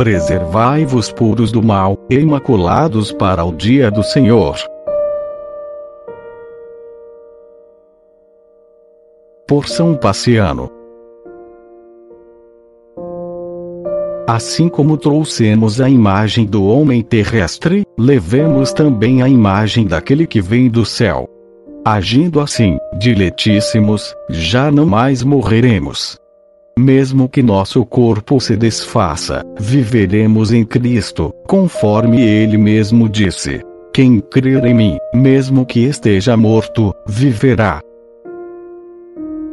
Preservai-vos puros do mal, imaculados para o dia do Senhor. Por São Paciano. Assim como trouxemos a imagem do homem terrestre, levemos também a imagem daquele que vem do céu. Agindo assim, diletíssimos, já não mais morreremos. Mesmo que nosso corpo se desfaça, viveremos em Cristo, conforme ele mesmo disse: Quem crer em mim, mesmo que esteja morto, viverá.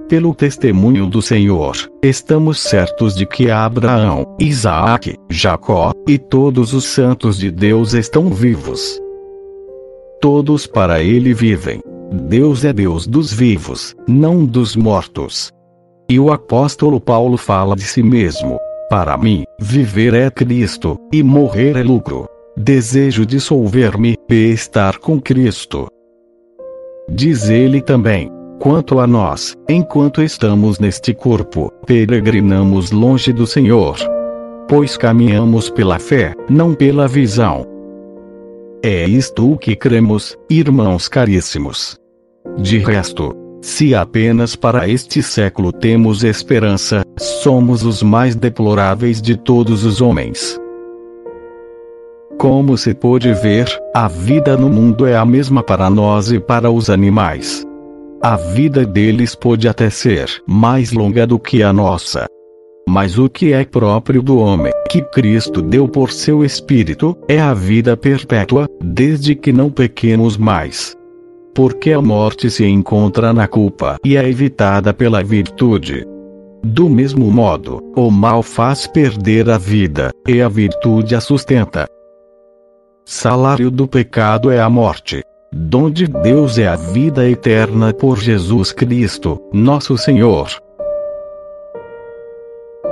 Pelo testemunho do Senhor, estamos certos de que Abraão, Isaac, Jacó e todos os santos de Deus estão vivos. Todos para ele vivem. Deus é Deus dos vivos, não dos mortos. E o apóstolo Paulo fala de si mesmo: Para mim, viver é Cristo, e morrer é lucro. Desejo dissolver-me e estar com Cristo. Diz ele também: Quanto a nós, enquanto estamos neste corpo, peregrinamos longe do Senhor. Pois caminhamos pela fé, não pela visão. É isto o que cremos, irmãos caríssimos. De resto, se apenas para este século temos esperança, somos os mais deploráveis de todos os homens. Como se pôde ver, a vida no mundo é a mesma para nós e para os animais. A vida deles pode até ser mais longa do que a nossa. Mas o que é próprio do homem, que Cristo deu por seu Espírito, é a vida perpétua, desde que não pequemos mais. Porque a morte se encontra na culpa e é evitada pela virtude. Do mesmo modo, o mal faz perder a vida, e a virtude a sustenta. Salário do pecado é a morte. Dom de Deus é a vida eterna por Jesus Cristo, nosso Senhor.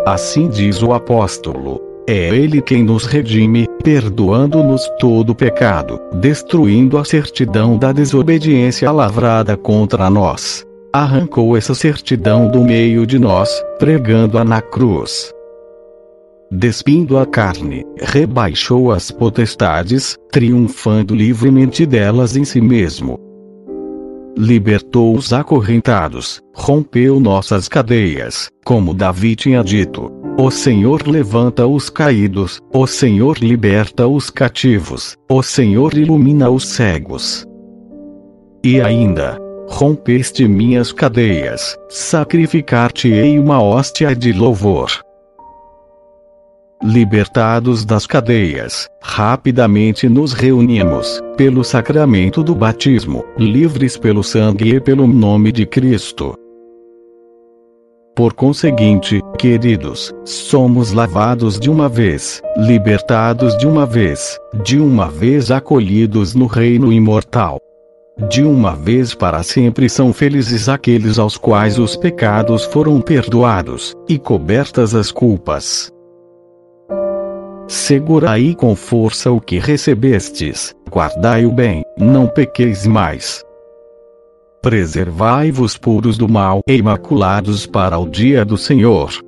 Assim diz o apóstolo. É Ele quem nos redime, perdoando-nos todo pecado, destruindo a certidão da desobediência lavrada contra nós. Arrancou essa certidão do meio de nós, pregando-a na cruz. Despindo a carne, rebaixou as potestades, triunfando livremente delas em si mesmo libertou os acorrentados, rompeu nossas cadeias, como Davi tinha dito. O Senhor levanta os caídos, o Senhor liberta os cativos, o Senhor ilumina os cegos. E ainda, rompeste minhas cadeias, sacrificar-te-ei uma hóstia de louvor libertados das cadeias, rapidamente nos reunimos, pelo sacramento do batismo, livres pelo sangue e pelo nome de Cristo. Por conseguinte, queridos, somos lavados de uma vez, libertados de uma vez, de uma vez acolhidos no reino imortal. De uma vez para sempre são felizes aqueles aos quais os pecados foram perdoados, e cobertas as culpas. Segurai com força o que recebestes, guardai o bem, não pequeis mais. Preservai-vos puros do mal e imaculados para o dia do Senhor.